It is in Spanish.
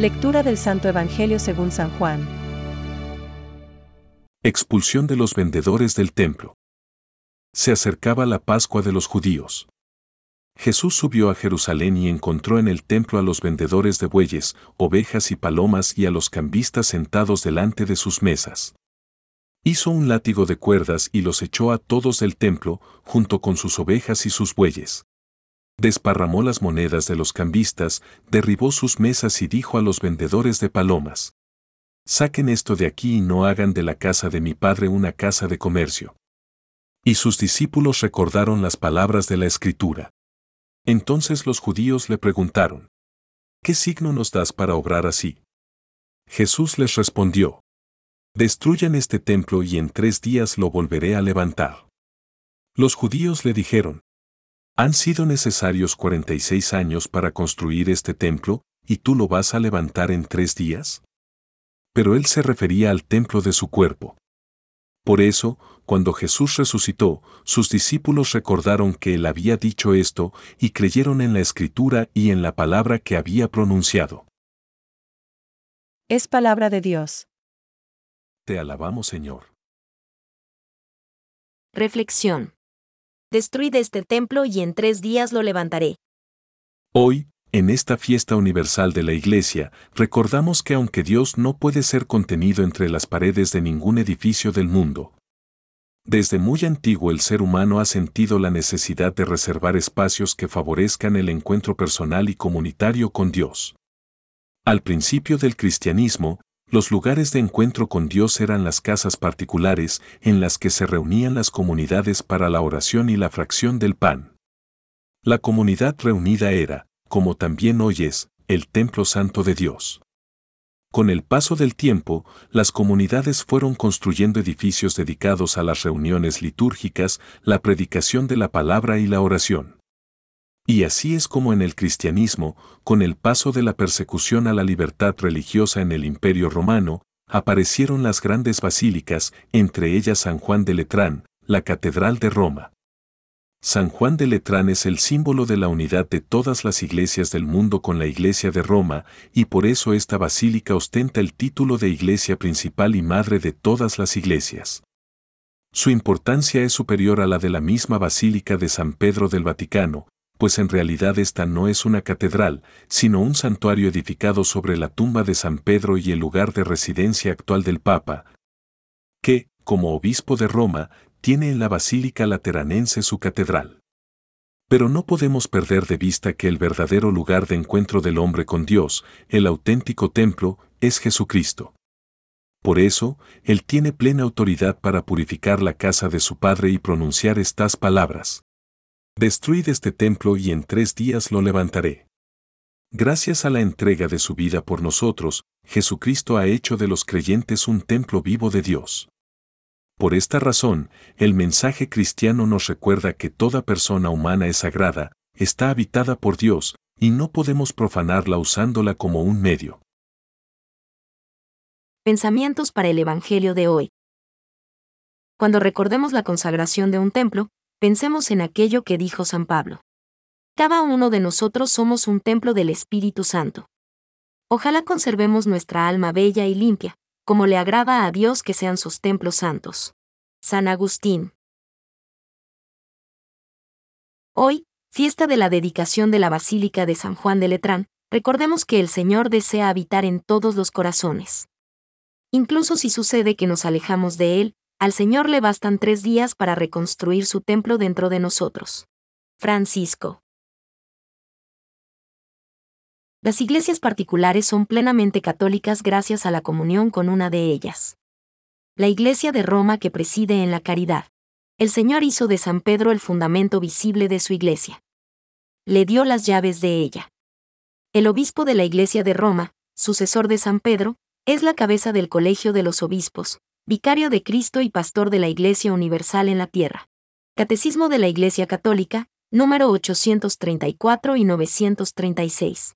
Lectura del Santo Evangelio según San Juan. Expulsión de los vendedores del templo. Se acercaba la Pascua de los judíos. Jesús subió a Jerusalén y encontró en el templo a los vendedores de bueyes, ovejas y palomas y a los cambistas sentados delante de sus mesas. Hizo un látigo de cuerdas y los echó a todos del templo, junto con sus ovejas y sus bueyes. Desparramó las monedas de los cambistas, derribó sus mesas y dijo a los vendedores de palomas. Saquen esto de aquí y no hagan de la casa de mi padre una casa de comercio. Y sus discípulos recordaron las palabras de la Escritura. Entonces los judíos le preguntaron, ¿qué signo nos das para obrar así? Jesús les respondió, Destruyan este templo y en tres días lo volveré a levantar. Los judíos le dijeron, Han sido necesarios 46 años para construir este templo, ¿y tú lo vas a levantar en tres días? Pero él se refería al templo de su cuerpo. Por eso, cuando Jesús resucitó, sus discípulos recordaron que él había dicho esto y creyeron en la escritura y en la palabra que había pronunciado. Es palabra de Dios. Te alabamos, Señor. Reflexión. Destruid este templo y en tres días lo levantaré. Hoy, en esta fiesta universal de la Iglesia, recordamos que aunque Dios no puede ser contenido entre las paredes de ningún edificio del mundo, desde muy antiguo el ser humano ha sentido la necesidad de reservar espacios que favorezcan el encuentro personal y comunitario con Dios. Al principio del cristianismo, los lugares de encuentro con Dios eran las casas particulares en las que se reunían las comunidades para la oración y la fracción del pan. La comunidad reunida era, como también hoy es, el templo santo de Dios. Con el paso del tiempo, las comunidades fueron construyendo edificios dedicados a las reuniones litúrgicas, la predicación de la palabra y la oración. Y así es como en el cristianismo, con el paso de la persecución a la libertad religiosa en el Imperio romano, aparecieron las grandes basílicas, entre ellas San Juan de Letrán, la Catedral de Roma. San Juan de Letrán es el símbolo de la unidad de todas las iglesias del mundo con la Iglesia de Roma, y por eso esta basílica ostenta el título de iglesia principal y madre de todas las iglesias. Su importancia es superior a la de la misma Basílica de San Pedro del Vaticano, pues en realidad esta no es una catedral, sino un santuario edificado sobre la tumba de San Pedro y el lugar de residencia actual del Papa, que, como obispo de Roma, tiene en la Basílica Lateranense su catedral. Pero no podemos perder de vista que el verdadero lugar de encuentro del hombre con Dios, el auténtico templo, es Jesucristo. Por eso, Él tiene plena autoridad para purificar la casa de su Padre y pronunciar estas palabras. Destruid este templo y en tres días lo levantaré. Gracias a la entrega de su vida por nosotros, Jesucristo ha hecho de los creyentes un templo vivo de Dios. Por esta razón, el mensaje cristiano nos recuerda que toda persona humana es sagrada, está habitada por Dios, y no podemos profanarla usándola como un medio. Pensamientos para el Evangelio de hoy. Cuando recordemos la consagración de un templo, pensemos en aquello que dijo San Pablo. Cada uno de nosotros somos un templo del Espíritu Santo. Ojalá conservemos nuestra alma bella y limpia, como le agrada a Dios que sean sus templos santos. San Agustín. Hoy, fiesta de la dedicación de la Basílica de San Juan de Letrán, recordemos que el Señor desea habitar en todos los corazones. Incluso si sucede que nos alejamos de Él, al Señor le bastan tres días para reconstruir su templo dentro de nosotros. Francisco. Las iglesias particulares son plenamente católicas gracias a la comunión con una de ellas. La Iglesia de Roma que preside en la caridad. El Señor hizo de San Pedro el fundamento visible de su iglesia. Le dio las llaves de ella. El obispo de la Iglesia de Roma, sucesor de San Pedro, es la cabeza del Colegio de los Obispos, vicario de Cristo y pastor de la Iglesia Universal en la Tierra. Catecismo de la Iglesia Católica, número 834 y 936.